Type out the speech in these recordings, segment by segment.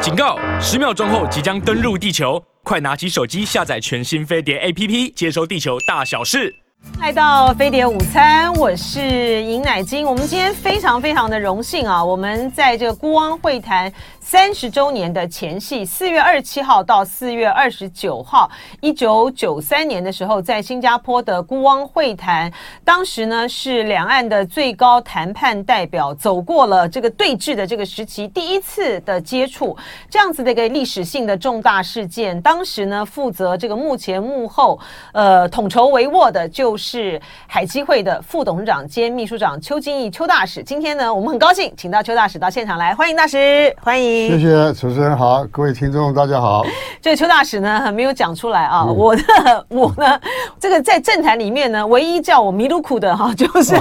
警告！十秒钟后即将登陆地球，快拿起手机下载全新飞碟 APP，接收地球大小事。来到飞碟午餐，我是尹乃金。我们今天非常非常的荣幸啊，我们在这个孤汪会谈三十周年的前夕，四月二十七号到四月二十九号，一九九三年的时候，在新加坡的辜汪会谈，当时呢是两岸的最高谈判代表走过了这个对峙的这个时期，第一次的接触，这样子的一个历史性的重大事件。当时呢负责这个幕前幕后，呃，统筹帷幄的。就是海基会的副董事长兼秘书长邱金义邱大使。今天呢，我们很高兴请到邱大使到现场来，欢迎大使，欢迎。谢谢主持人好，各位听众大家好。这个邱大使呢，没有讲出来啊，嗯、我的 我呢，这个在政坛里面呢，唯一叫我迷路库的哈，就是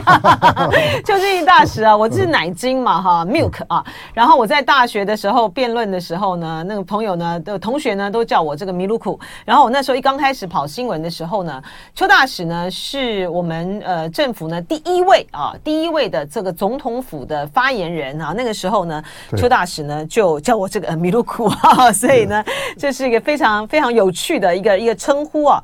邱金义大使啊，我是奶精嘛哈，milk 啊。然后我在大学的时候辩论的时候呢，那个朋友呢的同学呢都叫我这个迷路库。然后我那时候一刚开始跑新闻的时候呢，邱大使呢。是我们呃政府呢第一位啊第一位的这个总统府的发言人啊，那个时候呢，邱大使呢就叫我这个米露库啊，所以呢这是一个非常非常有趣的一个一个称呼啊。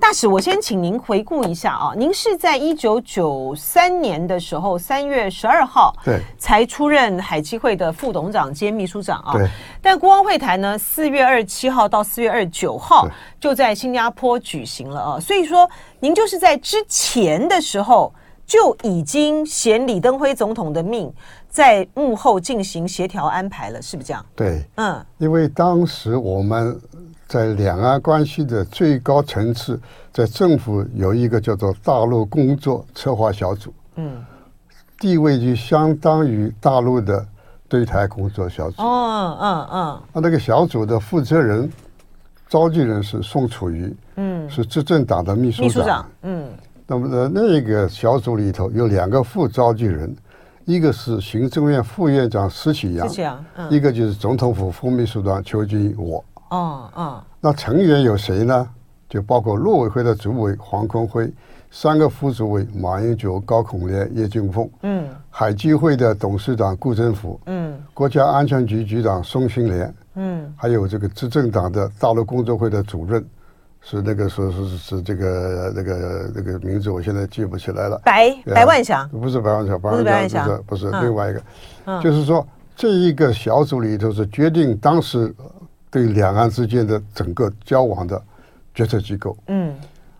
大使，我先请您回顾一下啊，您是在一九九三年的时候三月十二号对才出任海基会的副董事长兼秘书长啊。对。但国王会谈呢，四月二十七号到四月二十九号就在新加坡举行了啊。所以说，您就是在之前的时候就已经衔李登辉总统的命，在幕后进行协调安排了，是不是这样？对，嗯，因为当时我们。在两岸关系的最高层次，在政府有一个叫做大陆工作策划小组，嗯，地位就相当于大陆的对台工作小组。哦，嗯嗯。那那个小组的负责人召集人是宋楚瑜，嗯，是执政党的秘书长。秘书长，嗯。那么呢，那个小组里头有两个副召集人，一个是行政院副院长施启扬，一个就是总统府副秘书长邱金义我。哦，哦，那成员有谁呢？就包括陆委会的主委黄坤辉，三个副主委马英九、高孔烈、叶俊凤，嗯，海基会的董事长顾政福，嗯，国家安全局局长宋庆莲，嗯，还有这个执政党的大陆工作会的主任，是那个说是是是这个那个那个名字，我现在记不起来了。白白万祥，不是白万祥，白万祥。不是不是另外一个，嗯，就是说这一个小组里头是决定当时。对两岸之间的整个交往的决策机构，嗯，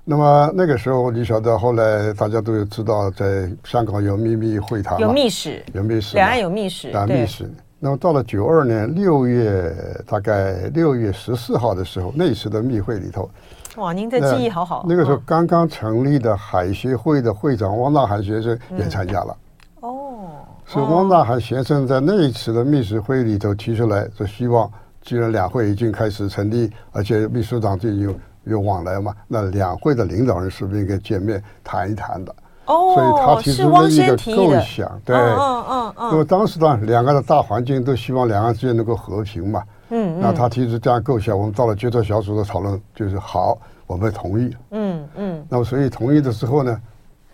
那么那个时候你晓得，后来大家都知道，在香港有秘密会谈，有密室，有密室，两岸有密室，啊，密使。那么到了九二年六月，大概六月十四号的时候，那时的密会里头，哇，您的记忆好好。那个时候刚刚成立的海协会的会长汪大涵先生也参加了，哦，是汪大涵先生在那一次的密室会里头提出来，说希望。既然两会已经开始成立，而且秘书长最近有有往来嘛，那两会的领导人是不是应该见面谈一谈的？哦，所以他提出了一个构想，对，嗯嗯嗯。那么当时呢，两岸的大环境都希望两岸之间能够和平嘛，嗯，那他提出这样构想，我们到了决策小组的讨论，就是好，我们同意，嗯嗯。那么所以同意的时候呢，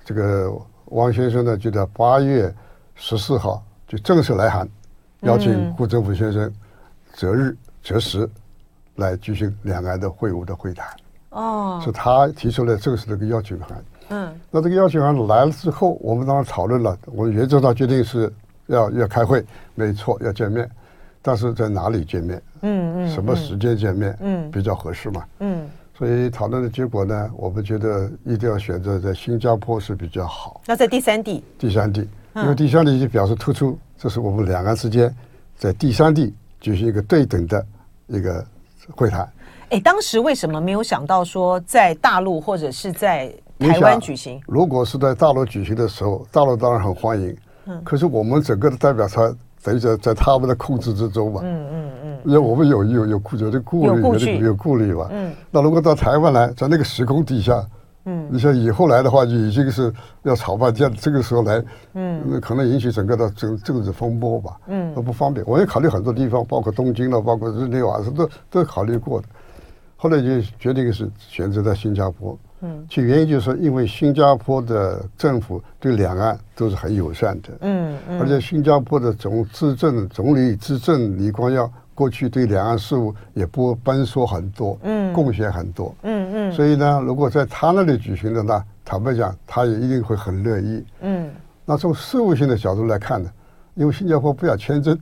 这个汪先生呢就在八月十四号就正式来函，邀请顾政福先生。择日择时来举行两岸的会晤的会谈，哦，是他提出了正式的一个邀请函。嗯，那这个邀请函来了之后，我们当然讨论了，我们原则上决定是要要开会，没错，要见面，但是在哪里见面？嗯嗯，什么时间见面？嗯，比较合适嘛？嗯，所以讨论的结果呢，我们觉得一定要选择在新加坡是比较好。那在第三地？第三地，因为第三地就表示突出，这是我们两岸之间在第三地。举行一个对等的一个会谈。哎，当时为什么没有想到说在大陆或者是在台湾举行？如果是在大陆举行的时候，大陆当然很欢迎。嗯。可是我们整个的代表团等于在在他们的控制之中嘛。嗯嗯嗯。因为我们有有有顾有的顾虑，有顾虑，有顾虑嘛。嗯。那如果到台湾来，在那个时空底下。嗯，你像以后来的话，就已经是要吵半天。这个时候来，嗯，那可能引起整个的政政治风波吧。嗯，都不方便。我也考虑很多地方，包括东京了，包括日内瓦，都都考虑过的。后来就决定是选择在新加坡。嗯，其原因就是说，因为新加坡的政府对两岸都是很友善的。嗯嗯，而且新加坡的总执政总理执政李光耀过去对两岸事务也不奔说很多，嗯，贡献很多，嗯嗯，所以呢，如果在他那里举行的呢，坦白讲，他也一定会很乐意，嗯。那从事务性的角度来看呢，因为新加坡不要签证，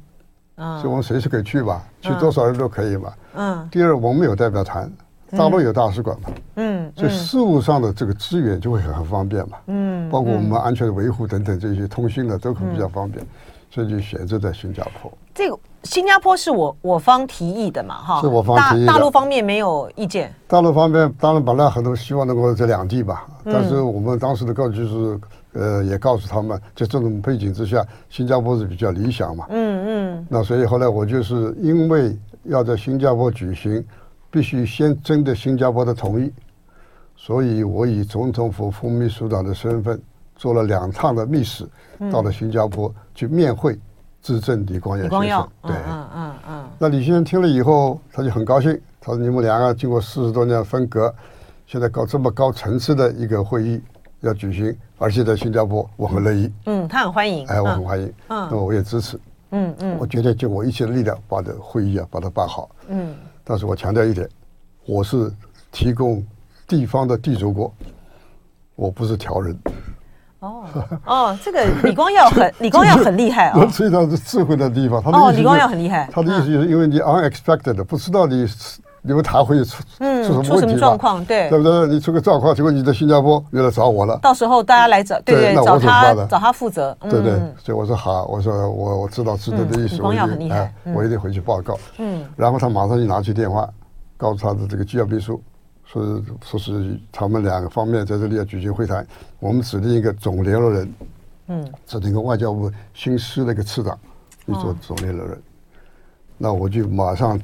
所以我们随时可以去吧，去多少人都可以吧，嗯。第二，我们有代表团，大陆有大使馆嘛，嗯，所以事务上的这个资源就会很方便嘛，嗯，包括我们安全的维护等等这些通信的都可比较方便。所以就选择在新加坡。这个新加坡是我我方提议的嘛，哈，是我方提议的。大陆方面没有意见。大陆方面当然本来很多希望能够这两地吧，嗯、但是我们当时的告知是，呃，也告诉他们，在这种背景之下，新加坡是比较理想嘛。嗯嗯。那所以后来我就是因为要在新加坡举行，必须先征得新加坡的同意，所以我以总统府副秘书长的身份。做了两趟的密使，到了新加坡去面会执政李光耀先生。对，嗯嗯嗯。那李先生听了以后，他就很高兴。他说：“你们两个经过四十多年分隔，现在搞这么高层次的一个会议要举行，而且在新加坡，我很乐意。”嗯，他很欢迎。哎，我很欢迎。嗯，那么我也支持。嗯嗯。我觉得就我一切的力量把这会议啊把它办好。嗯。但是我强调一点，我是提供地方的地主国，我不是调人。哦哦，这个李光耀很李光耀很厉害啊，非常是智慧的地方。他哦，李光耀很厉害。他的意思就是因为你 unexpected 的，不知道你你们谈会出嗯出什么状况，对对不对？你出个状况，结果你在新加坡又来找我了。到时候大家来找对对找他找他负责，对对。所以我说好，我说我我知道知道的意思。我一定回去报告。嗯，然后他马上就拿起电话，告诉他的这个机要秘书。说说是他们两个方面在这里要举行会谈，我们指定一个总联络人，嗯，指定一个外交部新司的一个次长，你做总联络人。那我就马上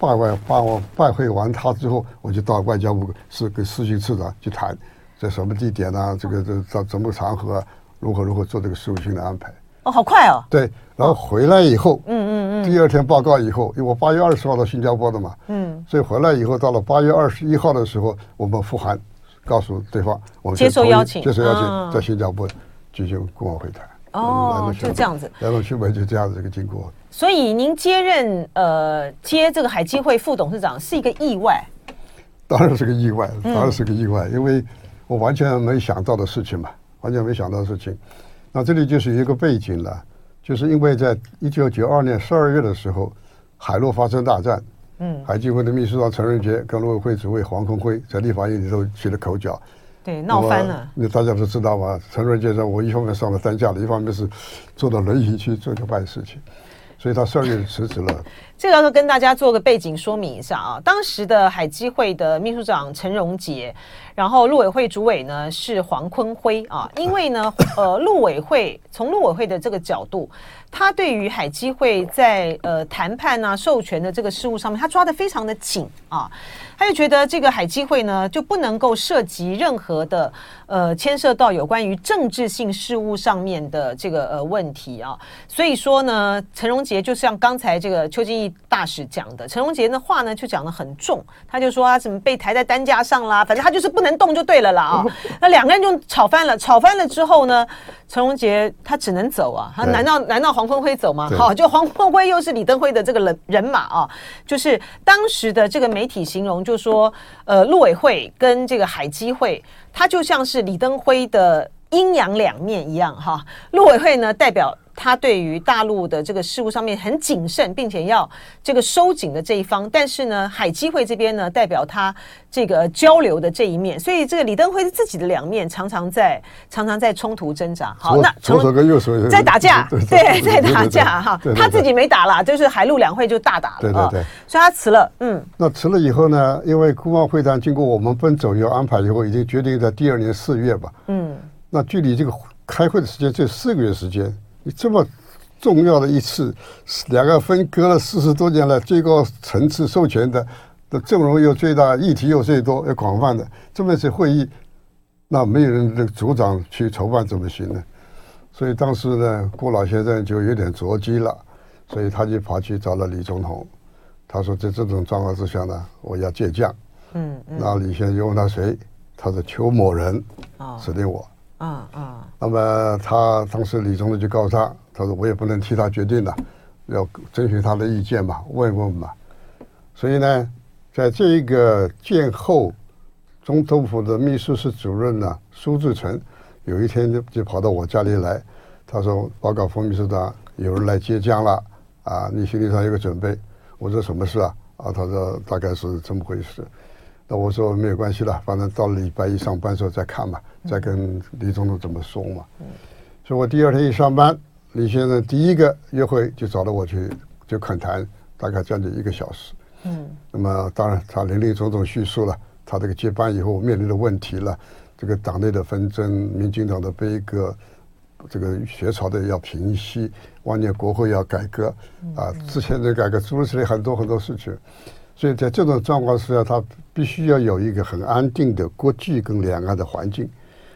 拜完拜完拜会完他之后，我就到外交部是跟司新次长去谈，在什么地点啊，这个这怎怎么场合啊，如何如何做这个事务性的安排。哦，好快哦。对，然后回来以后，嗯嗯嗯，第二天报告以后，因为我八月二十号到新加坡的嘛，嗯，所以回来以后，到了八月二十一号的时候，我们复函告诉对方，我们接受邀请，接受邀请，在新加坡举行顾问会谈。哦，就这样子，来龙去脉就这样子一个经过。所以您接任呃接这个海基会副董事长是一个意外？当然是个意外，当然是个意外，因为我完全没想到的事情嘛，完全没想到的事情。那这里就是一个背景了，就是因为在一九九二年十二月的时候，海陆发生大战，嗯，海基会的秘书长陈仁杰跟陆委会主委黄坤辉在立法院里头起了口角，对，闹翻了。那大家都知道吧？陈润先生，我一方面上了担架了，一方面是坐到轮椅去做这办事情，所以他十二月辞职了。这个要跟大家做个背景说明一下啊，当时的海基会的秘书长陈荣杰。然后陆委会主委呢是黄坤辉啊，因为呢，呃，陆委会从陆委会的这个角度，他对于海基会在呃谈判啊授权的这个事务上面，他抓得非常的紧啊，他就觉得这个海基会呢就不能够涉及任何的呃牵涉到有关于政治性事务上面的这个呃问题啊，所以说呢，陈荣杰就像刚才这个邱金义大使讲的，陈荣杰的话呢就讲的很重，他就说啊怎么被抬在担架上啦，反正他就是不能。能动就对了啦啊！那两个人就吵翻了，吵翻了之后呢，陈荣杰他只能走啊！他难道难道黄坤辉走吗？好，就黄坤辉又是李登辉的这个人人马啊！就是当时的这个媒体形容，就说呃，陆委会跟这个海基会，他就像是李登辉的阴阳两面一样哈。陆委会呢，代表。他对于大陆的这个事务上面很谨慎，并且要这个收紧的这一方，但是呢，海基会这边呢，代表他这个交流的这一面，所以这个李登辉自己的两面常常在 常常在冲突挣扎。好，那左手跟右手 在打架，对，在打架哈。他自己没打了，就是海陆两会就大打了。对对对，所以他辞了。嗯，那辞了以后呢，因为顾问会谈经过我们奔走要安排以后，已经决定在第二年四月吧。嗯，那距离这个开会的时间只有四个月时间。你这么重要的一次，两个分隔了四十多年来最高层次授权的的阵容又最大，议题又最多又广泛的这么一次会议，那没有人的组长去筹办怎么行呢？所以当时呢，顾老先生就有点着急了，所以他就跑去找了李总统，他说在这种状况之下呢，我要借将。嗯，那李先生就问他谁？他说邱某人，指定我。嗯嗯，那么他当时李总统就告诉他，他说我也不能替他决定了，要征询他的意见嘛，问问嘛。所以呢，在这一个建后，总统府的秘书室主任呢，苏志成，有一天就就跑到我家里来，他说：“报告冯秘书长，有人来接江了啊，你心理上有个准备。”我说：“什么事啊？”啊，他说：“大概是这么回事。”那我说：“没有关系了，反正到了礼拜一上班时候再看吧，再跟李总统怎么说嘛。”所以我第二天一上班。李先生第一个约会就找到我去，就恳谈，大概将近一个小时。嗯，那么当然他林林总总叙述了他这个接班以后面临的问题了，这个党内的纷争，民进党的悲歌，这个学潮的要平息，万年国会要改革，啊，之前的改革诸如此类很多很多事情，所以在这种状况之下，他必须要有一个很安定的国际跟两岸的环境。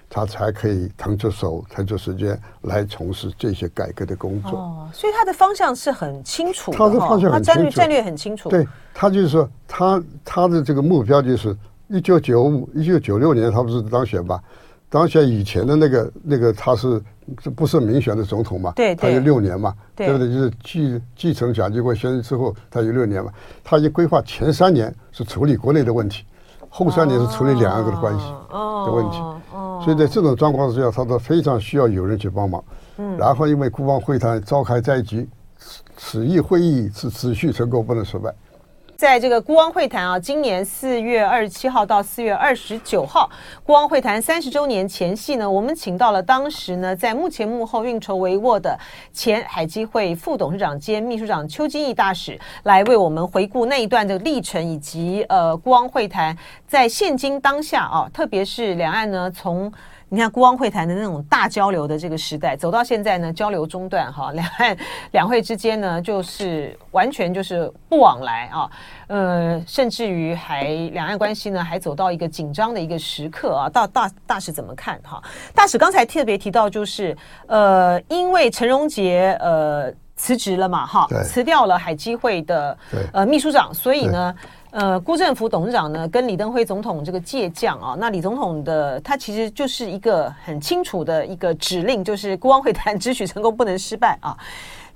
他才可以腾出手、腾出时间来从事这些改革的工作。哦，所以他的方向是很清楚的。他的方向很清楚，他战略战略很清楚。对，他就是说，他他的这个目标就是一九九五、一九九六年，他不是当选吧？当选以前的那个那个，他是这不是民选的总统嘛？对，对，他有六年嘛？对，对不对？就是继继承蒋经国先生之后，他有六年嘛？他已经规划前三年是处理国内的问题，后三年是处理两岸的关系的问题。哦哦所以在这种状况之下，他都非常需要有人去帮忙。嗯，然后因为国防会谈召开在即，此议会议是持续成功，不能失败。在这个孤汪会谈啊，今年四月二十七号到四月二十九号，孤汪会谈三十周年前夕呢，我们请到了当时呢在幕前幕后运筹帷幄的前海基会副董事长兼秘书长邱金义大使，来为我们回顾那一段的历程，以及呃孤汪会谈在现今当下啊，特别是两岸呢从。你看，孤汪会谈的那种大交流的这个时代，走到现在呢，交流中断哈，两岸两会之间呢，就是完全就是不往来啊，呃，甚至于还两岸关系呢，还走到一个紧张的一个时刻啊。大大大使怎么看哈？大使刚才特别提到，就是呃，因为陈荣杰呃辞职了嘛，哈，辞掉了海基会的呃秘书长，所以呢。呃，辜振甫董事长呢，跟李登辉总统这个借将啊，那李总统的他其实就是一个很清楚的一个指令，就是孤汪会谈只许成功，不能失败啊。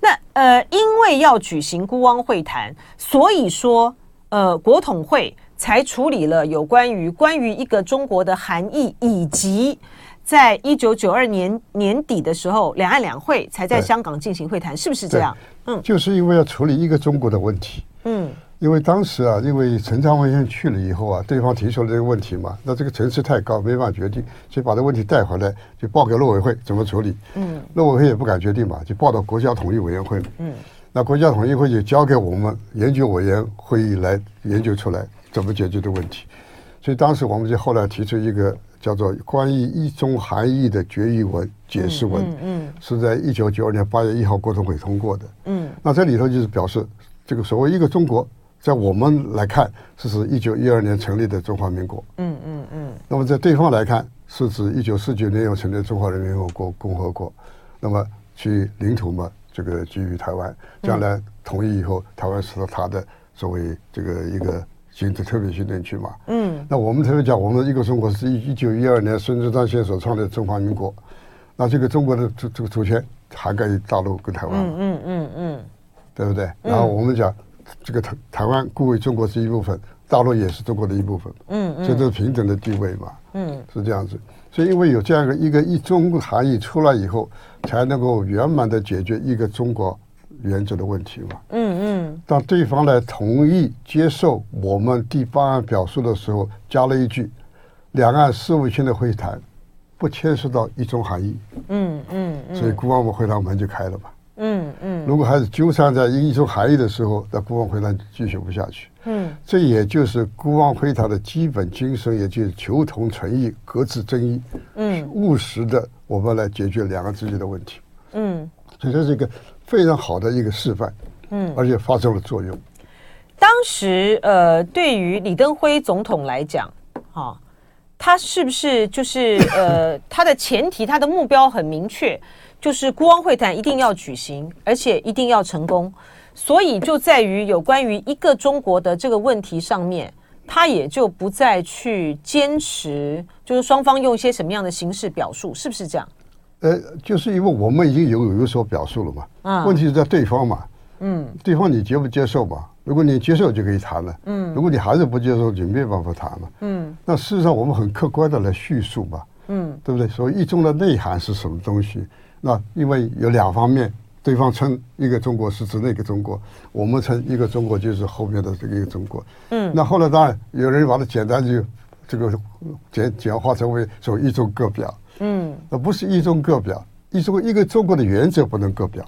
那呃，因为要举行孤汪会谈，所以说呃，国统会才处理了有关于关于一个中国的含义，以及在一九九二年年底的时候，两岸两会才在香港进行会谈，是不是这样？嗯，就是因为要处理一个中国的问题。嗯。因为当时啊，因为陈昌文先生去了以后啊，对方提出了这个问题嘛，那这个层次太高，没办法决定，所以把这个问题带回来，就报给陆委会怎么处理。嗯，陆委会也不敢决定嘛，就报到国家统一委员会。嗯，那国家统一会就交给我们研究委员会议来研究出来怎么解决这个问题。所以当时我们就后来提出一个叫做《关于一中含义的决议文解释文》，嗯，是在一九九二年八月一号国统会通过的。嗯，那这里头就是表示这个所谓一个中国。在我们来看，这是一九一二年成立的中华民国。嗯嗯嗯。那么在对方来看，是指一九四九年又成立的中华人民共和国共和国。那么其领土嘛，这个基于台湾，将来统一以后，台湾是他的作为这个一个行政特别行政区嘛。嗯。那我们特别讲，我们一个中国是一一九一二年孙中山先生所创立的中华民国。那这个中国的这这个主权涵盖大陆跟台湾。嗯嗯嗯嗯。对不对？然后我们讲。这个台台湾固为中国是一部分，大陆也是中国的一部分，嗯，嗯，所以这是平等的地位嘛，嗯，是这样子。所以因为有这样一个一个一中含义出来以后，才能够圆满的解决一个中国原则的问题嘛，嗯嗯。当对方来同意接受我们第八案表述的时候，加了一句：两岸事务性的会谈不牵涉到一中含义，嗯嗯，嗯，所以孤汪会堂门就开了嘛。嗯嗯，如果还是纠缠在一中含义的时候，那孤汪会谈继续不下去。嗯，这也就是孤汪会谈的基本精神，也就是求同存异，搁置争议。嗯，务实的我们来解决两个之间的问题。嗯，所以这是一个非常好的一个示范。嗯，而且发生了作用。当时呃，对于李登辉总统来讲，哈、哦，他是不是就是呃，他的前提，他的目标很明确。就是孤汪会谈一定要举行，而且一定要成功，所以就在于有关于一个中国的这个问题上面，他也就不再去坚持，就是双方用一些什么样的形式表述，是不是这样？呃，就是因为我们已经有有所表述了嘛，嗯，问题是在对方嘛，嗯，对方你接不接受嘛？如果你接受就可以谈了，嗯，如果你还是不接受，就没办法谈了，嗯。那事实上我们很客观的来叙述嘛，嗯，对不对？所以一中的内涵是什么东西？那因为有两方面，对方称一个中国是指那个中国，我们称一个中国就是后面的这个一个中国，嗯。那后来当然有人把它简单就这个简简化成为说一中各表，嗯，那不是一中各表，一中一个中国的原则不能各表。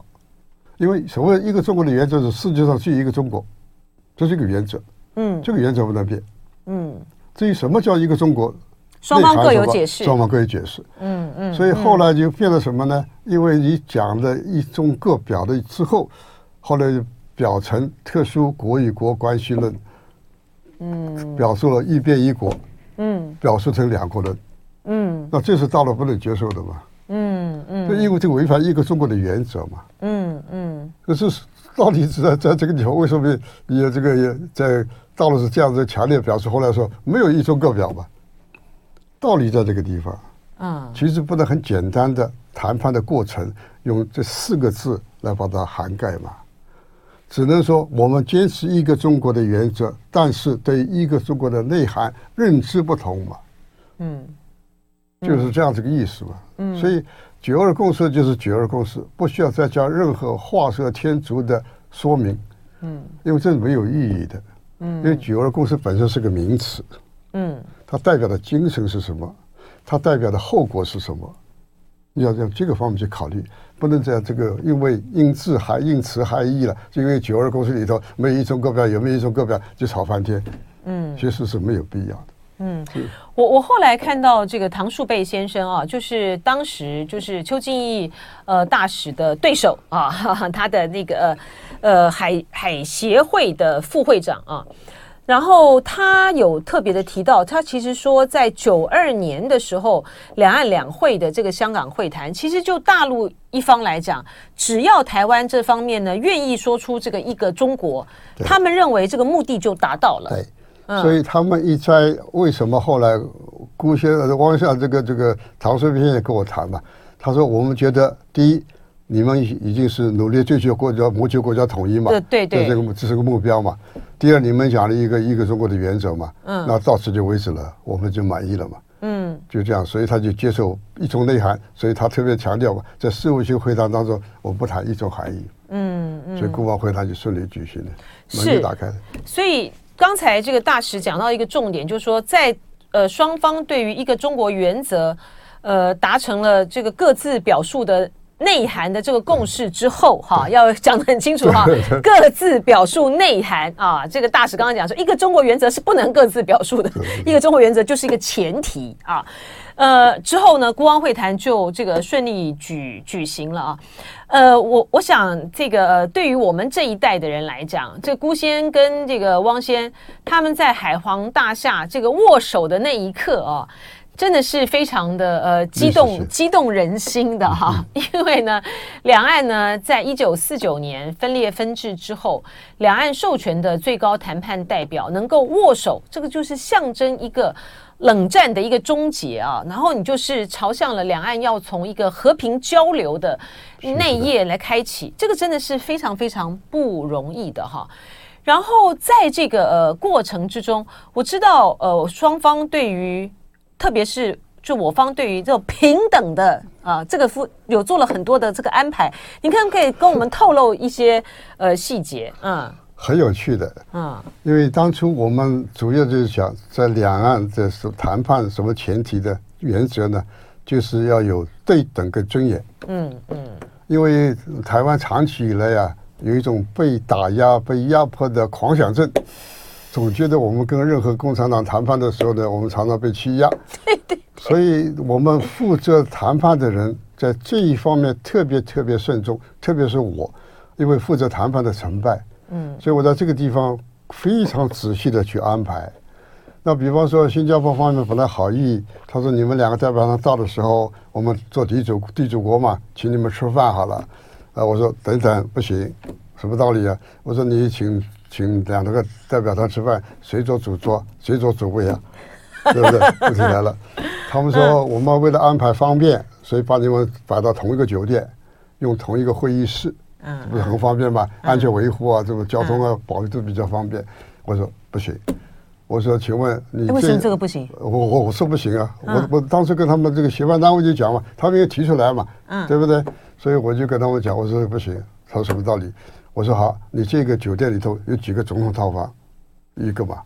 因为所谓一个中国的原则是世界上只有一个中国，这是一个原则。嗯，这个原则不能变。嗯，至于什么叫一个中国，双方各有解释。双方各有解释。嗯嗯。所以后来就变了什么呢？因为你讲了一中各表的之后，后来就表成特殊国与国关系论。嗯。表述了一边一国。嗯。表述成两国论。嗯。那这是大陆不能接受的嘛？嗯嗯，这因为这违反一个中国的原则嘛。嗯嗯。可是到底是在在这个地方，为什么也这个也在大陆是这样子强烈表示？后来说没有一中各表嘛？道理在这个地方。嗯。其实不能很简单的谈判的过程用这四个字来把它涵盖嘛。只能说我们坚持一个中国的原则，但是对一个中国的内涵认知不同嘛。嗯。就是这样子个意思嘛，嗯，所以九二共识就是九二共识，不需要再加任何画蛇添足的说明，嗯，因为这是没有意义的，嗯，因为九二共识本身是个名词，嗯，它代表的精神是什么？它代表的后果是什么？你要从这个方面去考虑，不能在这个因为因字还因词还义了，就因为九二共识里头没有一中各表，有没有一中各表就吵翻天，嗯，其实是没有必要的。嗯，我我后来看到这个唐树贝先生啊，就是当时就是邱敬义呃大使的对手啊，哈 哈他的那个呃呃海海协会的副会长啊，然后他有特别的提到，他其实说在九二年的时候，两岸两会的这个香港会谈，其实就大陆一方来讲，只要台湾这方面呢愿意说出这个一个中国，他们认为这个目的就达到了。对所以他们一猜，为什么后来辜先生、汪先生这个这个唐顺平也跟我谈嘛？他说：“我们觉得，第一，你们已经是努力追求国家、谋求国家统一嘛，对对对，这个这是个目标嘛。第二，你们讲了一个一个中国的原则嘛，嗯，那到此就为止了，我们就满意了嘛，嗯，就这样。所以他就接受一种内涵，所以他特别强调嘛，在事务性会谈当中，我不谈一种含义，嗯嗯，所以国防会谈就顺利举行了，门就打开了。所以。刚才这个大使讲到一个重点，就是说在呃双方对于一个中国原则，呃达成了这个各自表述的内涵的这个共识之后，哈，要讲得很清楚哈，各自表述内涵啊。这个大使刚刚讲说，一个中国原则是不能各自表述的，一个中国原则就是一个前提啊。呃，之后呢，孤王会谈就这个顺利举举行了啊。呃，我我想这个对于我们这一代的人来讲，这孤先跟这个汪先他们在海皇大厦这个握手的那一刻啊，真的是非常的呃激动激动人心的哈。因为呢，两岸呢在一九四九年分裂分治之后，两岸授权的最高谈判代表能够握手，这个就是象征一个。冷战的一个终结啊，然后你就是朝向了两岸要从一个和平交流的内页来开启，这个真的是非常非常不容易的哈。然后在这个呃过程之中，我知道呃双方对于，特别是就我方对于这种平等的啊这个夫有做了很多的这个安排，你看可以跟我们透露一些呃细节，嗯。很有趣的，嗯，因为当初我们主要就是想在两岸的是谈判什么前提的原则呢，就是要有对等跟尊严，嗯嗯，因为台湾长期以来啊有一种被打压、被压迫的狂想症，总觉得我们跟任何共产党谈判的时候呢，我们常常被欺压，对对，所以我们负责谈判的人在这一方面特别特别慎重，特别是我，因为负责谈判的成败。嗯，所以我在这个地方非常仔细的去安排。那比方说，新加坡方面本来好意，他说你们两个代表团到的时候，我们做地主地主国嘛，请你们吃饭好了。啊，我说等等不行，什么道理啊？我说你请请两个代表团吃饭，谁做主桌，谁做主位啊？对不对？问题来了，他们说我们为了安排方便，所以把你们摆到同一个酒店，用同一个会议室。嗯，不是很方便吗？安全维护啊，这个交通啊，保育都比较方便。我说不行，我说请问你为什么这个不行？我我我说不行啊，我我当时跟他们这个协办单位就讲嘛，他们也提出来嘛，嗯，对不对？所以我就跟他们讲，我说不行，他说什么道理？我说好，你这个酒店里头有几个总统套房？一个吧。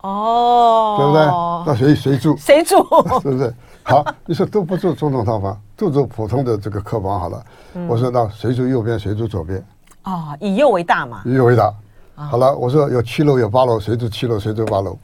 哦，对不对？那谁谁住？谁住？是不是？好，你说都不住总统套房，就住普通的这个客房好了。嗯、我说那谁住右边，谁住左边？哦，以右为大嘛。以右为大。哦、好了，我说有七楼有八楼，谁住七楼，谁住八楼？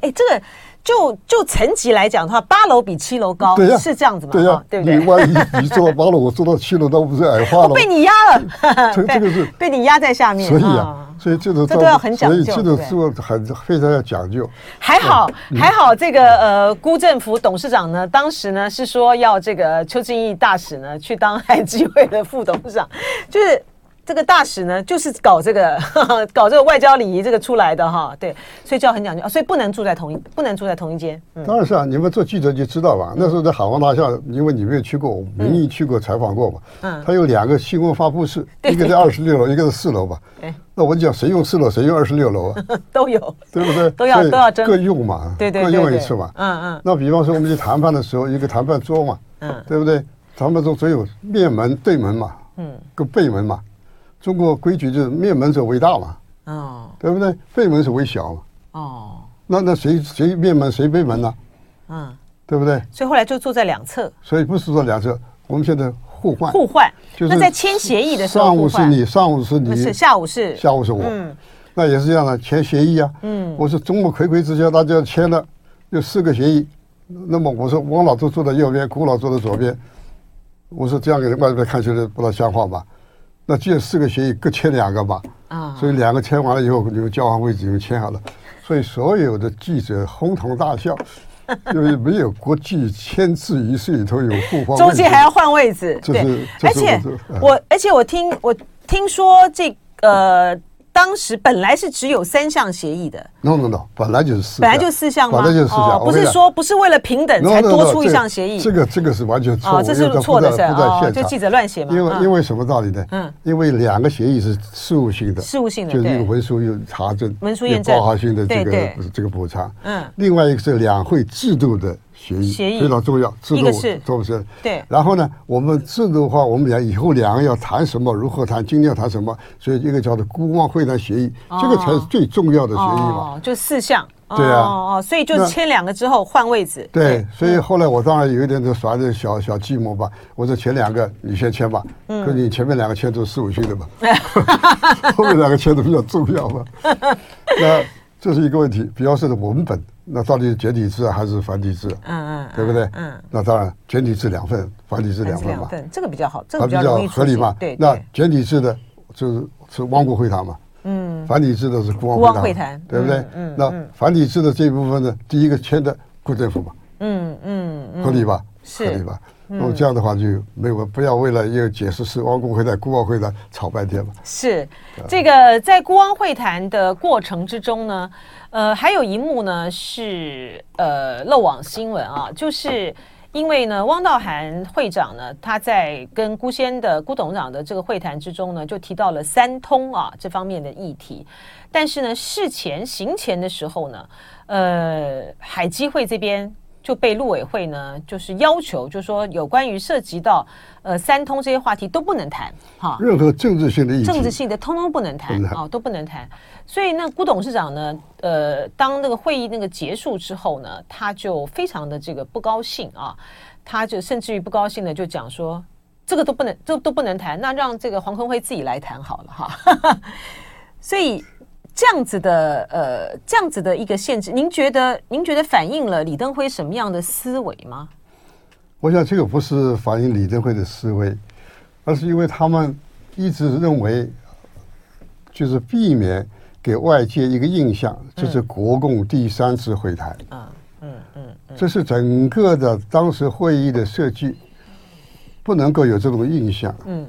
哎，这个就就层级来讲的话，八楼比七楼高，对呀、啊，是这样子吗？对呀、啊，对不对？你万一你坐到八楼，我坐到七楼，那不是矮化了？我被你压了，这个是 被你压在下面。所以啊。哦所以这种这都要很讲究，所以这种是很非常要讲究。还好还好，这个呃，辜振福董事长呢，当时呢是说要这个邱正义大使呢去当 海基会的副董事长，就是。这个大使呢，就是搞这个 搞这个外交礼仪这个出来的哈，对，所以就要很讲究啊，所以不能住在同一不能住在同一间。嗯、当然是啊，你们做记者就知道吧？嗯、那时候在海王大厦，因为你没有去过，我名义去过采访过嘛。嗯。他有两个新闻发布室，嗯、一个在二十六楼，一个是四楼吧。对。那我讲谁用四楼，谁用二十六楼啊？都有，对不对？都要都要争各用嘛。对对，各用一次嘛。嗯嗯。那比方说我们去谈判的时候，一个谈判桌嘛，嗯，对不对？谈判桌只有面门对门嘛，嗯，跟背门嘛。中国规矩就是灭门者为大嘛，哦，对不对？废门者为小嘛，哦，那那谁谁灭门谁背门呢？嗯，对不对？所以后来就坐在两侧。所以不是坐两侧，我们现在互换。互换，就是那在签协议的时候，上午是你，上午是你，是下午是下午是我，嗯，那也是这样的签协议啊，嗯，我是众目睽睽之下大家签了有四个协议，那么我说王老都坐在右边，顾老坐在左边，我说这样给人外边看起来不大像话吧？那既然四个协议各签两个吧，啊，所以两个签完了以后，你们交换位置就签好了，所以所有的记者哄堂大笑，因为没有国际签字仪式里头有互换，中间还要换位置，对，而且我而且我听我听说这呃。当时本来是只有三项协议的，no no no，本来就是四，本来就四项吗？本来就是四项，不是说不是为了平等才多出一项协议。这个这个是完全错，这是错的，是就记者乱写嘛。因为因为什么道理呢？嗯，因为两个协议是事务性的，事务性的，就是一个文书有查证，文书验证，报告性的这个这个补偿。嗯，另外一个是两会制度的。协议协议非常重要，制度重不是？对。然后呢，我们制度化，我们俩以后两个要谈什么，如何谈，今天要谈什么，所以一个叫做孤汪会谈协议，这个才是最重要的协议嘛。哦，就四项。对啊。哦哦，所以就签两个之后换位置。对，所以后来我当然有一点就耍点小小计谋吧。我说前两个你先签吧，嗯，跟你前面两个签都是四五岁的嘛，后面两个签的比较重要嘛。那这是一个问题，比方说的文本。那到底是简体字还是繁体字？嗯嗯，对不对？嗯，那当然简体字两份，繁体字两份嘛。这个比较好，这个比较合理嘛。对，那简体字的就是是汪国会谈嘛。嗯，繁体字的是国汪会谈，对不对？嗯，那繁体字的这一部分呢，第一个签的国政府嘛。嗯嗯，合理吧？合理吧？那么这样的话就没有不要为了要解释是汪公会谈、孤汪会谈吵半天嘛。是这个在孤汪会谈的过程之中呢。呃，还有一幕呢，是呃漏网新闻啊，就是因为呢，汪道涵会长呢，他在跟辜仙的辜董事长的这个会谈之中呢，就提到了三通啊这方面的议题，但是呢，事前行前的时候呢，呃，海基会这边。就被陆委会呢，就是要求，就是说有关于涉及到呃三通这些话题都不能谈，哈，任何政治性的议题，政治性的通通不能谈，啊，都不能谈。所以那古董事长呢，呃，当那个会议那个结束之后呢，他就非常的这个不高兴啊，他就甚至于不高兴的就讲说，这个都不能，这都不能谈，那让这个黄坤辉自己来谈好了哈。所以。这样子的呃，这样子的一个限制，您觉得您觉得反映了李登辉什么样的思维吗？我想这个不是反映李登辉的思维，而是因为他们一直认为，就是避免给外界一个印象，这是国共第三次会谈。嗯嗯嗯，这是整个的当时会议的设计，不能够有这种印象。嗯。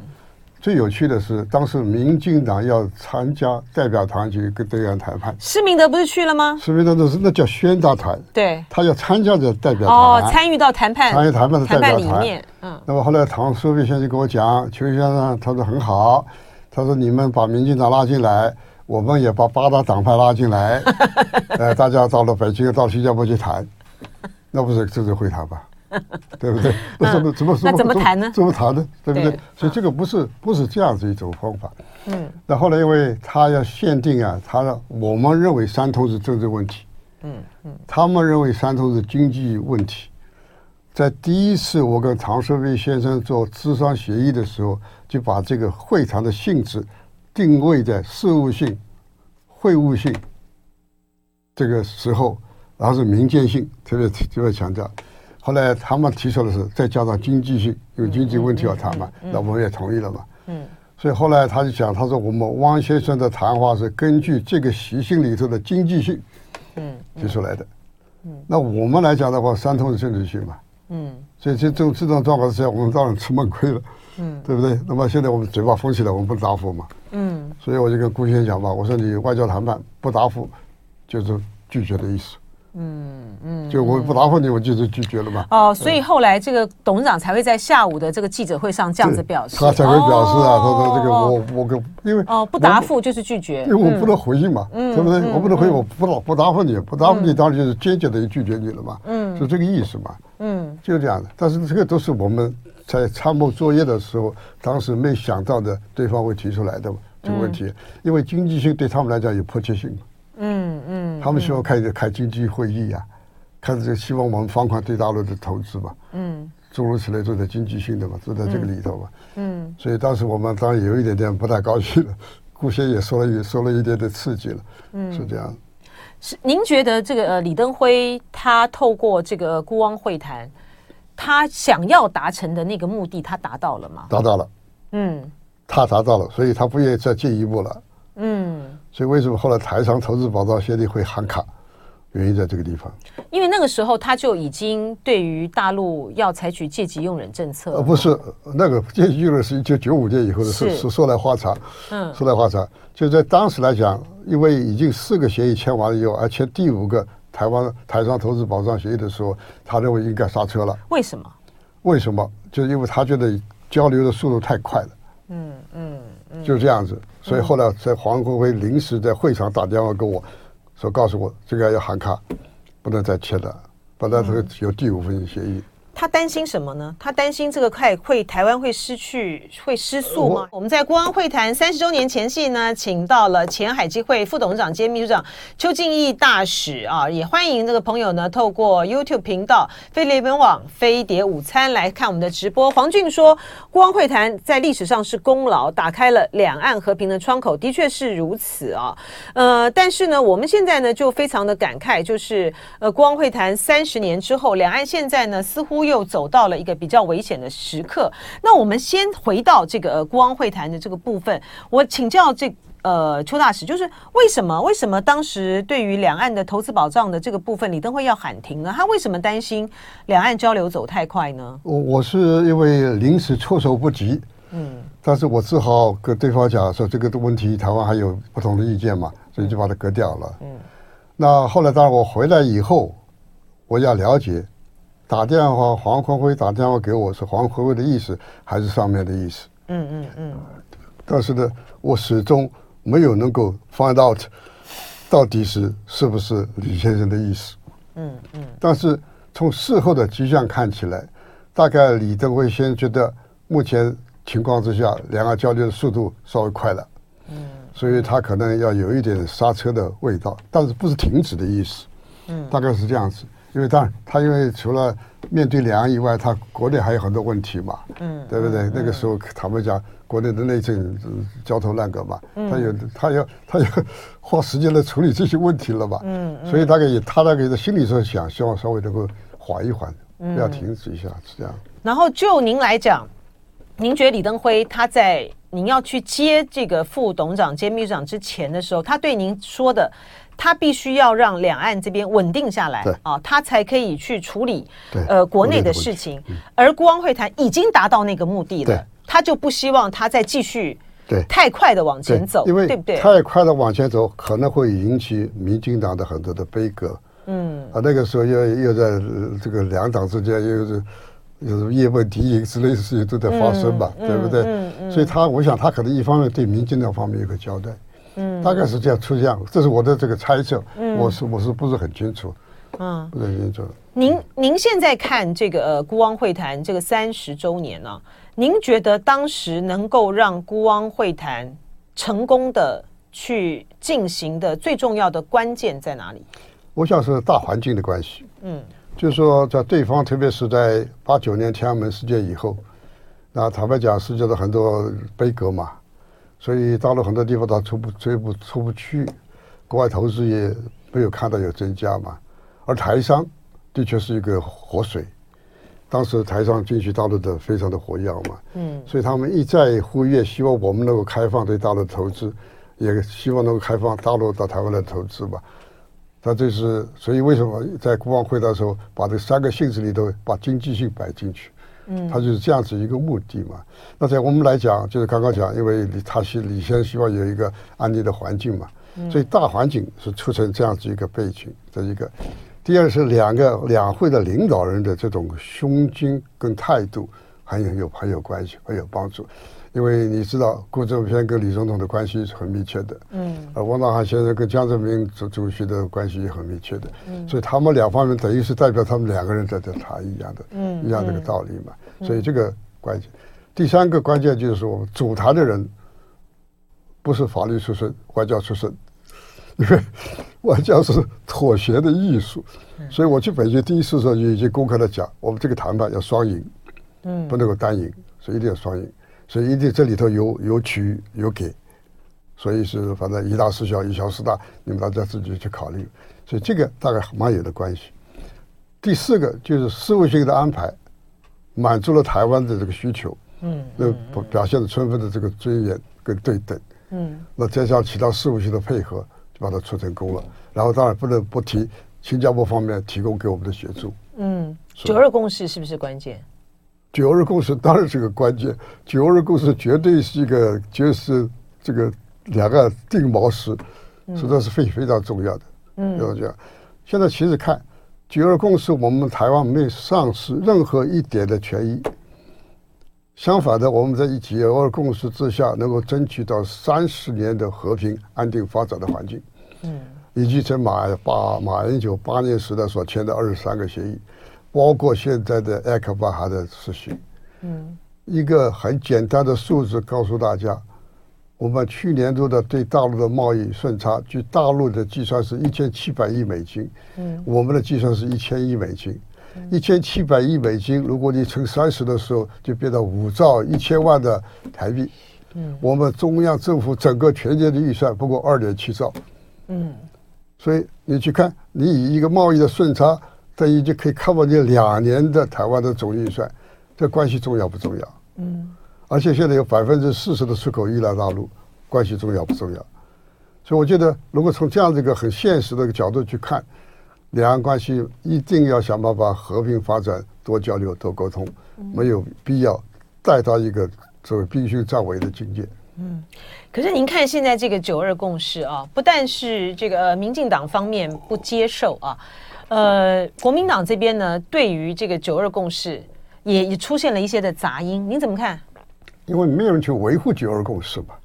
最有趣的是，当时民进党要参加代表团去跟对岸谈判，施明德不是去了吗？施明德那是那叫宣达团，对，他要参加这代表团，哦，参与到谈判，参与谈判的代表团里面。嗯，那么后来唐书斌先生跟我讲，邱先生他说很好，他说你们把民进党拉进来，我们也把八大党派拉进来，呃，大家到了北京，到新加坡去谈，那不是这是会谈吧？对不对？那怎么怎么那怎么谈呢？怎么谈呢？对不对？所以这个不是不是这样子一种方法。嗯。那后来因为他要限定啊，他我们认为三通是政治问题。嗯嗯。他们认为三通是经济问题。在第一次我跟常书斌先生做咨商协议的时候，就把这个会谈的性质定位在事务性、会务性这个时候，然后是民间性，特别特别强调。后来他们提出的是再加上经济性，有经济问题要谈嘛，那我们也同意了嘛。嗯，所以后来他就讲，他说我们汪先生的谈话是根据这个习性里头的经济性，嗯，提出来的。嗯，那我们来讲的话，三通是政治性嘛。嗯，所以这种这种状况之下，我们当然吃闷亏了。嗯，对不对？那么现在我们嘴巴封起来，我们不答复嘛。嗯，所以我就跟顾先生讲嘛，我说你外交谈判不答复，就是拒绝的意思。嗯嗯，就我不答复你，我就是拒绝了嘛。哦，所以后来这个董事长才会在下午的这个记者会上这样子表示，他才会表示啊，他说这个我我跟因为哦不答复就是拒绝，因为我不能回应嘛，对不对？我不能回应，我不答不答复你，不答复你当然就是坚决的拒绝你了嘛。嗯，是这个意思嘛。嗯，就这样的。但是这个都是我们在参谋作业的时候，当时没想到的，对方会提出来的这个问题，因为经济性对他们来讲有迫切性。嗯嗯，他们希望开开经济会议呀，开始就希望我们放宽对大陆的投资嘛，嗯，诸如此类，做在经济性的嘛，做在这个里头嘛，嗯，所以当时我们当然有一点点不太高兴了，顾先也说了也 说了一点点刺激了，嗯，是这样。是您觉得这个呃李登辉他透过这个孤汪会谈，他想要达成的那个目的，他达到了吗？达到了，嗯，他达到了，所以他不愿意再进一步了，嗯。所以为什么后来台商投资保障协定会喊卡？原因在这个地方。因为那个时候他就已经对于大陆要采取借机用人政策。呃，不是那个借机用人是一九九五年以后的事，是说来话长。嗯，说来话长。就在当时来讲，因为已经四个协议签完了以后，而且第五个台湾台商投资保障协议的时候，他认为应该刹车了。为什么？为什么？就是因为他觉得交流的速度太快了。嗯嗯。就这样子，所以后来在黄国辉临时在会场打电话跟我说，告诉我这个要喊卡，不能再签了，本来这个有第五份协议。他担心什么呢？他担心这个快会台湾会失去会失速吗？我，们在国安会谈三十周年前夕呢，请到了前海基会副董事长兼秘书长邱敬义大使啊，也欢迎这个朋友呢透过 YouTube 频道飞碟联网飞碟午餐来看我们的直播。黄俊说，国安会谈在历史上是功劳，打开了两岸和平的窗口，的确是如此啊。呃，但是呢，我们现在呢就非常的感慨，就是呃国安会谈三十年之后，两岸现在呢似乎。又走到了一个比较危险的时刻。那我们先回到这个国王会谈的这个部分，我请教这呃邱大使，就是为什么为什么当时对于两岸的投资保障的这个部分，李登辉要喊停呢？他为什么担心两岸交流走太快呢？我我是因为临时措手不及，嗯，但是我只好跟对方讲说这个问题台湾还有不同的意见嘛，所以就把它隔掉了。嗯，那后来当然我回来以后，我要了解。打电话，黄坤辉打电话给我，是黄坤辉的意思还是上面的意思？嗯嗯嗯。但是呢，我始终没有能够 find out 到底是是不是李先生的意思。嗯嗯。但是从事后的迹象看起来，大概李登辉先觉得目前情况之下，两岸交流的速度稍微快了。嗯。所以他可能要有一点刹车的味道，但是不是停止的意思。嗯。大概是这样子。因为当然，他因为除了面对两岸以外，他国内还有很多问题嘛，嗯，对不对？那个时候他们讲，国内的内政焦头烂额嘛，他有他要他要 花时间来处理这些问题了嘛，嗯，所以大概也他大概在心里说想，希望稍微能够缓一缓，不要停止一下，是这样。然后就您来讲，您觉得李登辉他在您要去接这个副董事长兼秘书长之前的时候，他对您说的？他必须要让两岸这边稳定下来啊，他才可以去处理呃国内的事情。而辜汪会谈已经达到那个目的了，他就不希望他再继续对太快的往前走，因为对不对？太快的往前走可能会引起民进党的很多的悲歌。嗯啊，那个时候又又在这个两党之间又是有什么叶问题之类的事情都在发生吧，嗯、对不对？嗯嗯嗯、所以他我想他可能一方面对民进党方面有个交代，嗯，大概是这样出这样，这是我的这个猜测，嗯、我是我是不是很清楚？嗯，不是很清楚。您您现在看这个呃孤汪会谈这个三十周年呢、啊，您觉得当时能够让孤汪会谈成功的去进行的最重要的关键在哪里？我想是大环境的关系，嗯，就是说在对方，特别是在八九年天安门事件以后，那坦白讲，世界的很多悲歌嘛，所以大陆很多地方，他出不出不出不去，国外投资也没有看到有增加嘛，而台商的确是一个活水，当时台商进去大陆的非常的活跃嘛，嗯，所以他们一再呼吁，希望我们能够开放对大陆投资，也希望能够开放大陆到台湾来投资吧。他这是，所以为什么在国王会谈的时候，把这三个性质里头把经济性摆进去？嗯，他就是这样子一个目的嘛。那在我们来讲，就是刚刚讲，因为他是李先希望有一个安定的环境嘛，所以大环境是促成这样子一个背景的一个。第二是两个两会的领导人的这种胸襟跟态度很有很有关系，很有帮助。因为你知道，顾正偏跟李总统的关系是很密切的，嗯，而汪大瀚先生跟江泽民主主席的关系也很密切的，嗯，所以他们两方面等于是代表他们两个人在这谈一样的，嗯，一样这个道理嘛，所以这个关键。第三个关键就是说，主谈的人不是法律出身、外交出身，因为外交是妥协的艺术，所以我去北京第一次的时候就已经公开的讲，我们这个谈判要双赢，嗯，不能够单赢，所以一定要双赢。所以一定这里头有有取有给，所以是反正一大事小，一小事大，你们大家自己去考虑。所以这个大概蛮有的关系。第四个就是事务性的安排，满足了台湾的这个需求，嗯，那表现了充分的这个尊严跟对等，嗯，那加上其他事务性的配合，就把它促成功了。然后当然不能不提新加坡方面提供给我们的协助，嗯，九二共识是不是关键？九二共识当然是个关键，九二共识绝对是一个就是这个两个定锚石，实在是非非常重要的。嗯，要这样。现在其实看九二共识，我们台湾没有丧失任何一点的权益，相反的，我们在一九二共识之下，能够争取到三十年的和平安定发展的环境。嗯，以及在马八马英九八年时代所签的二十三个协议。包括现在的艾克巴哈的实行，嗯，一个很简单的数字告诉大家，我们去年度的对大陆的贸易顺差，据大陆的计算是一千七百亿美金，嗯，我们的计算是一千亿美金，一千七百亿美金，如果你乘三十的时候，就变到五兆一千万的台币，嗯，我们中央政府整个全年的预算不过二点七兆，嗯，所以你去看，你以一个贸易的顺差。等于就可以 cover 你两年的台湾的总预算，这关系重要不重要？嗯，而且现在有百分之四十的出口依赖大陆，关系重要不重要？所以我觉得，如果从这样一个很现实的一个角度去看，两岸关系一定要想办法和平发展，多交流、多沟通，没有必要带到一个所谓兵凶战危的境界。嗯，可是您看现在这个九二共识啊，不但是这个民进党方面不接受啊。呃，国民党这边呢，对于这个九二共识也也出现了一些的杂音，您怎么看？因为没有人去维护九二共识嘛，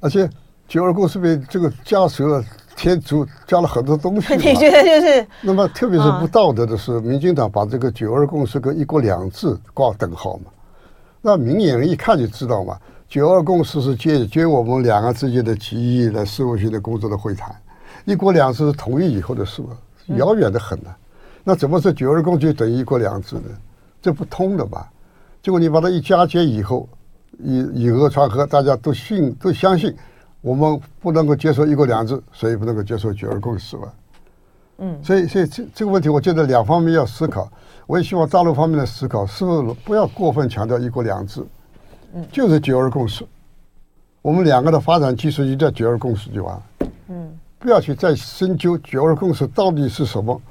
而且九二共识被这个加蛇了添足，加了很多东西。你觉得就是？那么特别是不道德的是，民进党把这个九二共识跟一国两制挂等号嘛，那明眼人一看就知道嘛，九二共识是解决我们两个之间的歧义的事务性的工作的会谈，一国两制是统一以后的事嘛。遥远的很呢，那怎么是九二共识等于一国两制呢？这不通的吧？结果你把它一加减以后，以以讹传讹，大家都信都相信，我们不能够接受一国两制，所以不能够接受九二共识吧？嗯，所以所以这这个问题，我觉得两方面要思考。我也希望大陆方面的思考，是不是不要过分强调一国两制？嗯，就是九二共识，我们两个的发展基础就在九二共识就完了。嗯。不要去再深究九二共识到底是什么，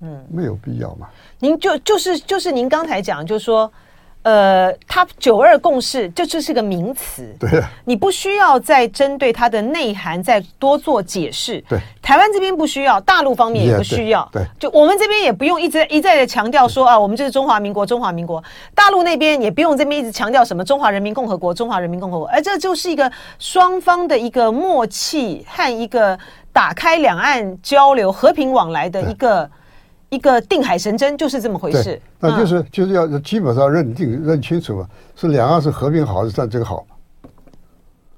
嗯，没有必要嘛。您就就是就是您刚才讲，就是说，呃，它九二共识这就是个名词，对，你不需要再针对它的内涵再多做解释。对，台湾这边不需要，大陆方面也不需要。对，就我们这边也不用一直一再的强调说啊，我们就是中华民国，中华民国。大陆那边也不用这边一直强调什么中华人民共和国，中华人民共和国。而这就是一个双方的一个默契和一个打开两岸交流、和平往来的一个。一个定海神针就是这么回事，那就是就是要基本上认定认清楚嘛，是两岸是和平好还是战争好，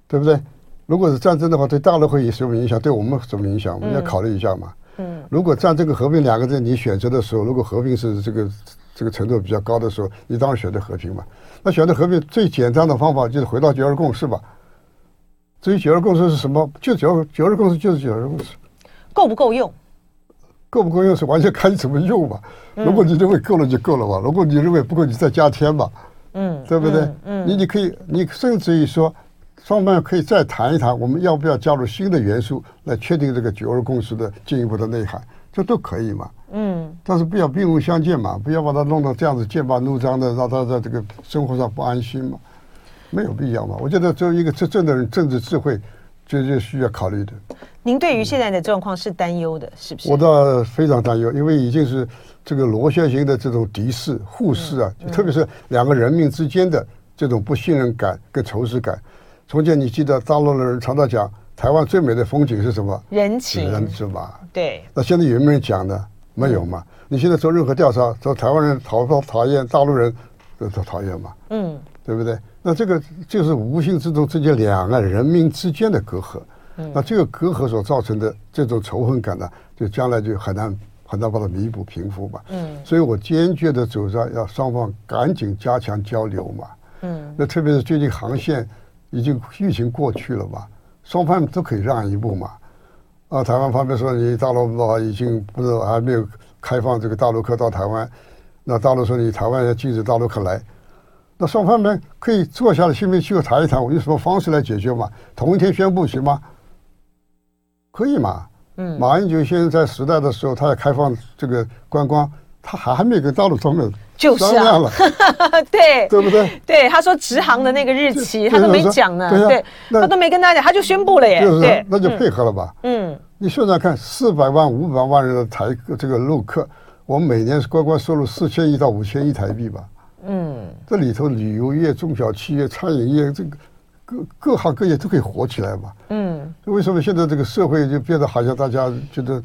对不对？如果是战争的话，对大陆会有什么影响？对我们什么影响？我们要考虑一下嘛。嗯，如果战争跟和平两个字你选择的时候，如果和平是这个这个程度比较高的时候，你当然选择和平嘛。那选择和平最简单的方法就是回到九二共识吧。至于九二共识是什么？就九二九二共识就是九二共识，够不够用？够不够用是完全看你怎么用吧。如果你认为够了就够了吧。如果你认为不够，你再加添吧。嗯，对不对？嗯，嗯你你可以，你甚至于说，双方可以再谈一谈，我们要不要加入新的元素来确定这个九二共识的进一步的内涵，这都可以嘛。嗯，但是不要兵戎相见嘛，不要把它弄到这样子剑拔弩张的，让他在这个生活上不安心嘛，没有必要嘛。我觉得作为一个执政的人，政治智慧，这就需要考虑的。您对于现在的状况是担忧的，是不是？我倒非常担忧，因为已经是这个螺旋形的这种敌视、互视啊，就特别是两个人民之间的这种不信任感跟仇视感。从前你记得大陆的人常常讲，台湾最美的风景是什么？人情，人是吧？对。那现在有没有人讲呢？没有嘛？你现在做任何调查，说台湾人讨不讨厌大陆人，都都讨厌嘛？嗯，对不对？那这个就是无形之中这些两岸人民之间的隔阂。那这个隔阂所造成的这种仇恨感呢，就将来就很难很难把它弥补平复嘛。嗯，所以我坚决的主张要双方赶紧加强交流嘛。嗯，那特别是最近航线已经疫情过去了嘛，双方都可以让一步嘛。啊，台湾方面说你大陆的话已经不是还没有开放这个大陆客到台湾，那大陆说你台湾要禁止大陆客来，那双方面可以坐下来心平气和谈一谈，我用什么方式来解决嘛？同一天宣布行吗？可以嘛？嗯，马英九先生在时代的时候，他要开放这个观光，他还没跟大陆方面商量了，就是啊、对对不对？对，他说直航的那个日期，他都没讲呢，对，对他都没跟大家讲，他就宣布了耶，就是对，那就配合了吧？嗯，你现在看四百万、五百万人的台这个陆客，我们每年观光收入四千亿到五千亿台币吧？嗯，这里头旅游业、中小企业、餐饮业这个。各各行各业都可以活起来嘛？嗯，为什么现在这个社会就变得好像大家觉得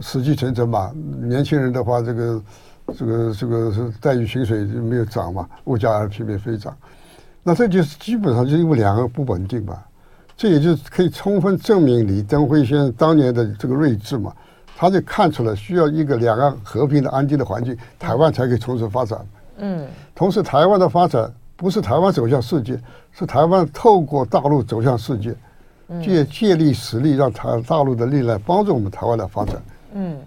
死气沉沉嘛？年轻人的话，这个这个这个是待遇、薪水就没有涨嘛，物价还是频频飞涨。那这就是基本上就是因为两个不稳定嘛。这也就是可以充分证明李登辉先生当年的这个睿智嘛。他就看出来需要一个两岸和平的、安定的环境，台湾才可以重新发展。嗯，同时台湾的发展。不是台湾走向世界，是台湾透过大陆走向世界，借借力使力，让台大陆的力量帮助我们台湾的发展。嗯，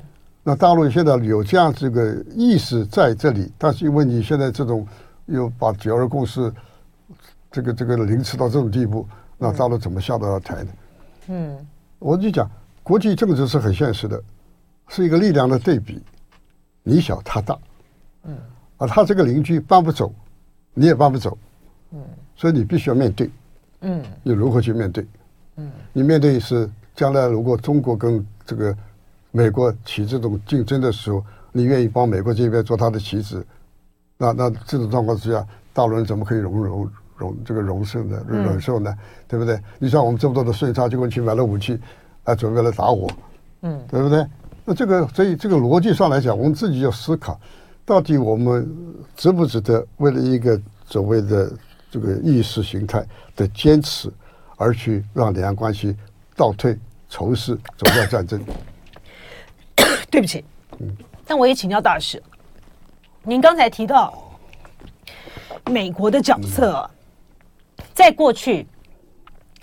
那大陆现在有这样这个意识在这里，但是因为你现在这种又把九二共识这个这个凌迟到这种地步，那大陆怎么下得了台呢？嗯，我就讲国际政治是很现实的，是一个力量的对比，你小他大，嗯，而他这个邻居搬不走。你也搬不走，嗯，所以你必须要面对，嗯，你如何去面对？嗯，你面对是将来如果中国跟这个美国起这种竞争的时候，你愿意帮美国这边做他的棋子，那那这种状况之下，大陆人怎么可以容容容这个容受呢？忍受呢？对不对？你像我们这么多的顺差，结果去买了武器，啊，准备来打我，嗯，对不对？那这个所以这个逻辑上来讲，我们自己要思考。到底我们值不值得为了一个所谓的这个意识形态的坚持，而去让两岸关系倒退、仇视、走向战争？对不起，嗯，但我也请教大使，您刚才提到美国的角色，在过去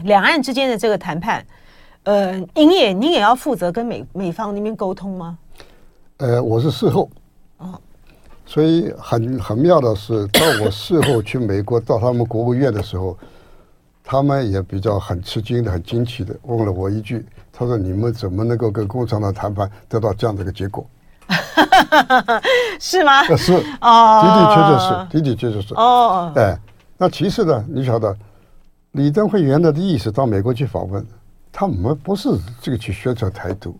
两岸之间的这个谈判，呃，您也您也要负责跟美美方那边沟通吗？呃，我是事后。所以很很妙的是，到我事后去美国到他们国务院的时候，他们也比较很吃惊的、很惊奇的问了我一句：“他说你们怎么能够跟共产党谈判得到这样的一个结果？” 是吗？是哦，的的确确是，的的确确是。哦，哎，那其实呢，你晓得，李登辉原来的意思到美国去访问，他们不是这个去宣传台独，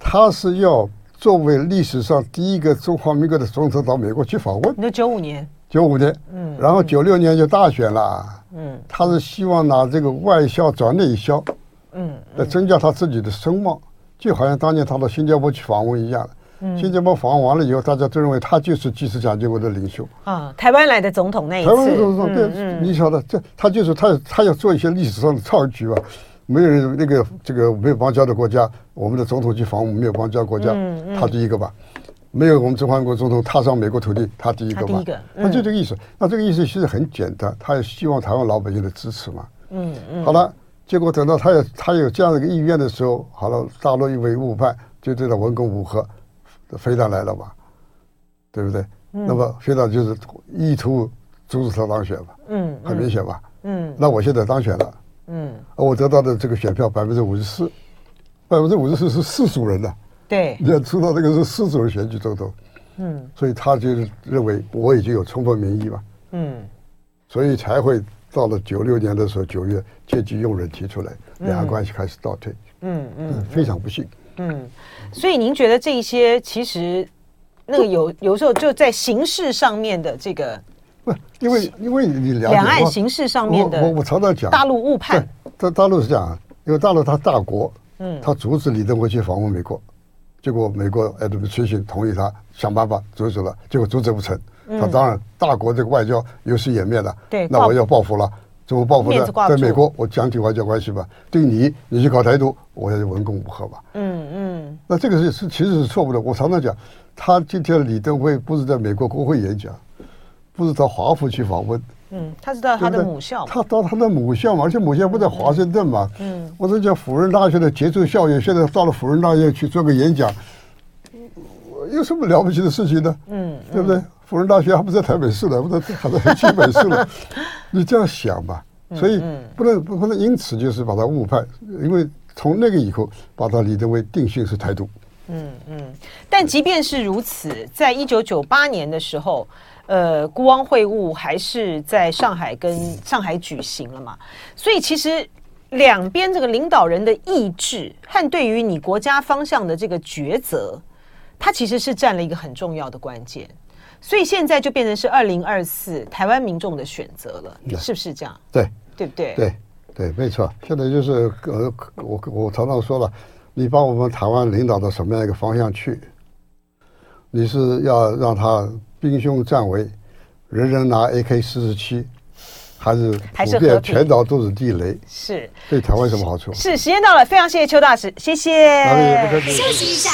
他是要作为历史上第一个中华民国的总统到美国去访问。那九五年，九五年，嗯，然后九六年就大选了，嗯，他是希望拿这个外销转内销，嗯，来增加他自己的声望，就好像当年他到新加坡去访问一样。新加坡访问完了以后，大家都认为他就是支持蒋经国的领袖啊。台湾来的总统那一次，台湾总统对，你晓得，这他就是他，他要做一些历史上的创举吧。没有人那个这个没有邦交的国家，我们的总统去访问没有邦交国家，他第一个吧。没有我们中华民国总统踏上美国土地，他第一个吧。他就这个意思。那这个意思其实很简单，他也希望台湾老百姓的支持嘛。嗯嗯。好了，结果等到他有他有这样的一个意愿的时候，好了，大陆因为误判，就对他文攻武和。飞弹来了吧，对不对？嗯、那么飞弹就是意图阻止他当选吧，嗯，很明显吧，嗯。那我现在当选了，嗯，我得到的这个选票百分之五十四，百分之五十四是四组人的，对，你要知道这个是四组人选举总统，嗯，所以他就是认为我已经有充分民意嘛，嗯，所以才会到了九六年的时候九月借机用人提出来，两岸关系开始倒退，嗯嗯，非常不幸。嗯，所以您觉得这一些其实那个有有时候就在形式上面的这个不，因为因为你了解两岸形势上面的，我我常常讲大陆误判，在大陆是这样，因为大陆它大国，嗯，他阻止李登辉去访问美国，结果美国 administration 同意他想办法阻止了，结果阻止不成，他当然大国这个外交有失颜面了，对，那我要报复了。怎么报复呢？在美国，我讲起外交关系吧。对你，你去搞台独，我要文攻武吓吧。嗯嗯。那这个是是其实是错误的。我常常讲，他今天李登辉不是在美国国会演讲，不是到华府去访问。嗯，他是到他的母校。他到他的母校嘛，而且母校不在华盛顿嘛。嗯。我是叫辅仁大学的杰出校友，现在到了辅仁大学去做个演讲，有什么了不起的事情呢？嗯，对不对？辅仁大学还不在台北市呢，不在还在新北市了。你这样想吧，所以不能不不能因此就是把他误判，因为从那个以后把他李登辉定性是台独。嗯嗯。但即便是如此，在一九九八年的时候，呃，孤汪会晤还是在上海跟 上海举行了嘛？所以其实两边这个领导人的意志和对于你国家方向的这个抉择，它其实是占了一个很重要的关键。所以现在就变成是二零二四台湾民众的选择了，是不是这样？对，对不对？对，对，没错。现在就是呃，我我常常说了，你把我们台湾领导到什么样一个方向去？你是要让他兵凶战危，人人拿 AK 四十七，还是普遍全岛都是地雷？是，对台湾有什么好处？是，时间到了，非常谢谢邱大使，谢谢。休息一下。